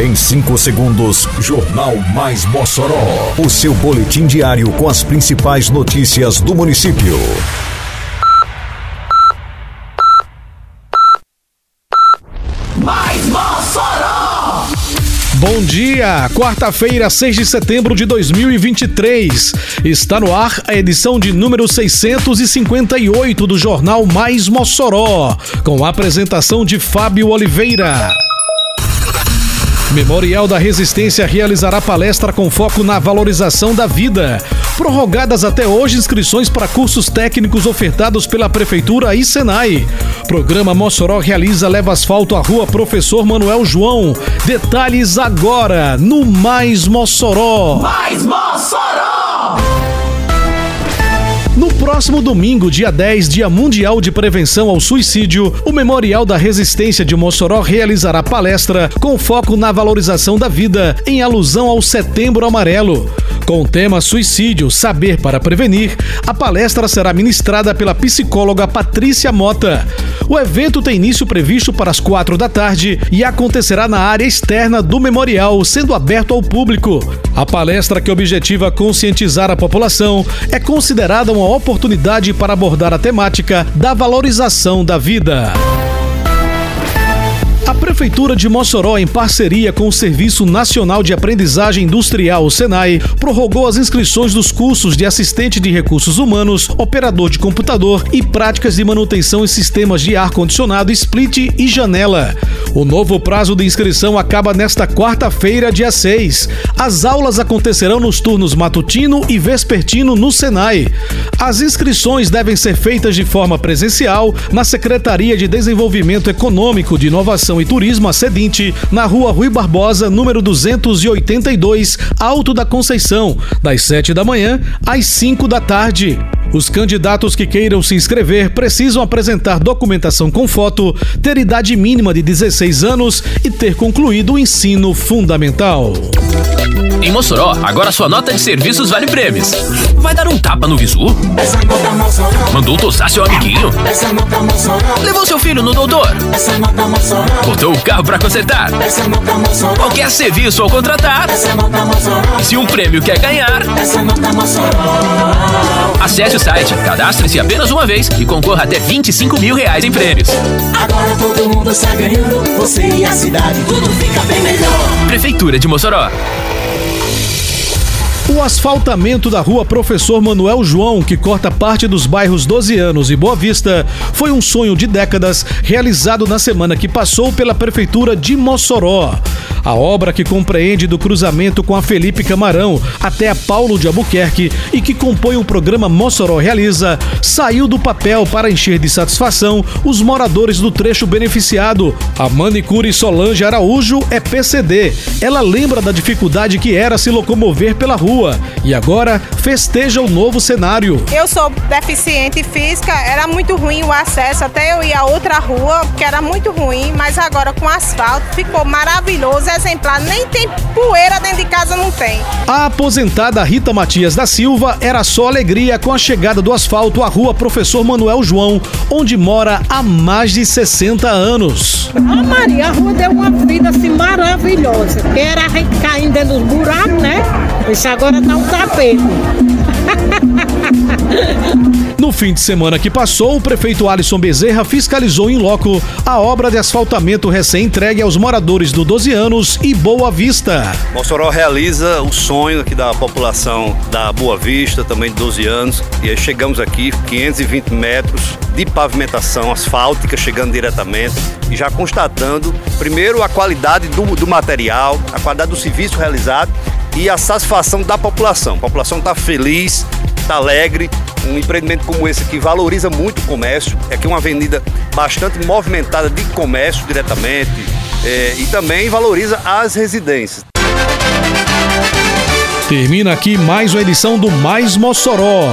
Em 5 segundos, Jornal Mais Mossoró. O seu boletim diário com as principais notícias do município. Mais Mossoró! Bom dia, quarta-feira, 6 de setembro de 2023. Está no ar a edição de número 658 do Jornal Mais Mossoró, com a apresentação de Fábio Oliveira. Memorial da Resistência realizará palestra com foco na valorização da vida. Prorrogadas até hoje inscrições para cursos técnicos ofertados pela Prefeitura e Senai. Programa Mossoró realiza leva asfalto à rua Professor Manuel João. Detalhes agora no Mais Mossoró. Mais Mossoró! Próximo domingo, dia 10, Dia Mundial de Prevenção ao Suicídio, o Memorial da Resistência de Mossoró realizará palestra com foco na valorização da vida, em alusão ao Setembro Amarelo. Com o tema Suicídio, Saber para Prevenir, a palestra será ministrada pela psicóloga Patrícia Mota. O evento tem início previsto para as quatro da tarde e acontecerá na área externa do memorial, sendo aberto ao público. A palestra que objetiva conscientizar a população é considerada uma oportunidade para abordar a temática da valorização da vida. Prefeitura de Mossoró, em parceria com o Serviço Nacional de Aprendizagem Industrial, o SENAI, prorrogou as inscrições dos cursos de assistente de recursos humanos, operador de computador e práticas de manutenção em sistemas de ar-condicionado, split e janela. O novo prazo de inscrição acaba nesta quarta-feira, dia 6. As aulas acontecerão nos turnos matutino e vespertino no Senai. As inscrições devem ser feitas de forma presencial na Secretaria de Desenvolvimento Econômico, de Inovação e Turismo, a Sedinte, na rua Rui Barbosa, número 282, Alto da Conceição, das 7 da manhã às 5 da tarde. Os candidatos que queiram se inscrever precisam apresentar documentação com foto, ter idade mínima de 16 anos e ter concluído o ensino fundamental. Em Mossoró, agora sua nota de serviços vale prêmios. Vai dar um tapa no visu? Mandou tossar seu amiguinho? Levou seu filho no doutor? Botou o carro pra consertar? Qualquer serviço ao contratar? E se um prêmio quer ganhar? Acesse o site, cadastre-se apenas uma vez e concorra até 25 mil reais em prêmios. Agora todo mundo está ganhando, você e a cidade, tudo fica bem melhor. Prefeitura de Mossoró. O asfaltamento da rua Professor Manuel João, que corta parte dos bairros 12 anos e Boa Vista, foi um sonho de décadas realizado na semana que passou pela Prefeitura de Mossoró. A obra que compreende do cruzamento com a Felipe Camarão até a Paulo de Albuquerque e que compõe o programa Mossoró Realiza, saiu do papel para encher de satisfação os moradores do trecho beneficiado. A manicure Solange Araújo é PCD. Ela lembra da dificuldade que era se locomover pela rua e agora festeja o novo cenário. Eu sou deficiente física, era muito ruim o acesso, até eu ir a outra rua, que era muito ruim, mas agora com asfalto ficou maravilhoso, exemplar, nem tem poeira dentro de casa, não tem. A aposentada Rita Matias da Silva era só alegria com a chegada do asfalto à rua Professor Manuel João, onde mora há mais de 60 anos. A Maria, a rua deu uma vida assim maravilhosa, que era a gente caindo dentro dos buracos, né? Isso agora tá um tapete. No fim de semana que passou, o prefeito Alisson Bezerra fiscalizou em loco a obra de asfaltamento recém-entregue aos moradores do 12 anos e Boa Vista. Mossoró realiza o sonho aqui da população da Boa Vista, também de 12 anos, e aí chegamos aqui, 520 metros de pavimentação asfáltica, chegando diretamente e já constatando, primeiro, a qualidade do, do material, a qualidade do serviço realizado e a satisfação da população. A população está feliz, está alegre. Um empreendimento como esse aqui valoriza muito o comércio. É aqui uma avenida bastante movimentada de comércio diretamente é, e também valoriza as residências. Termina aqui mais uma edição do Mais Mossoró,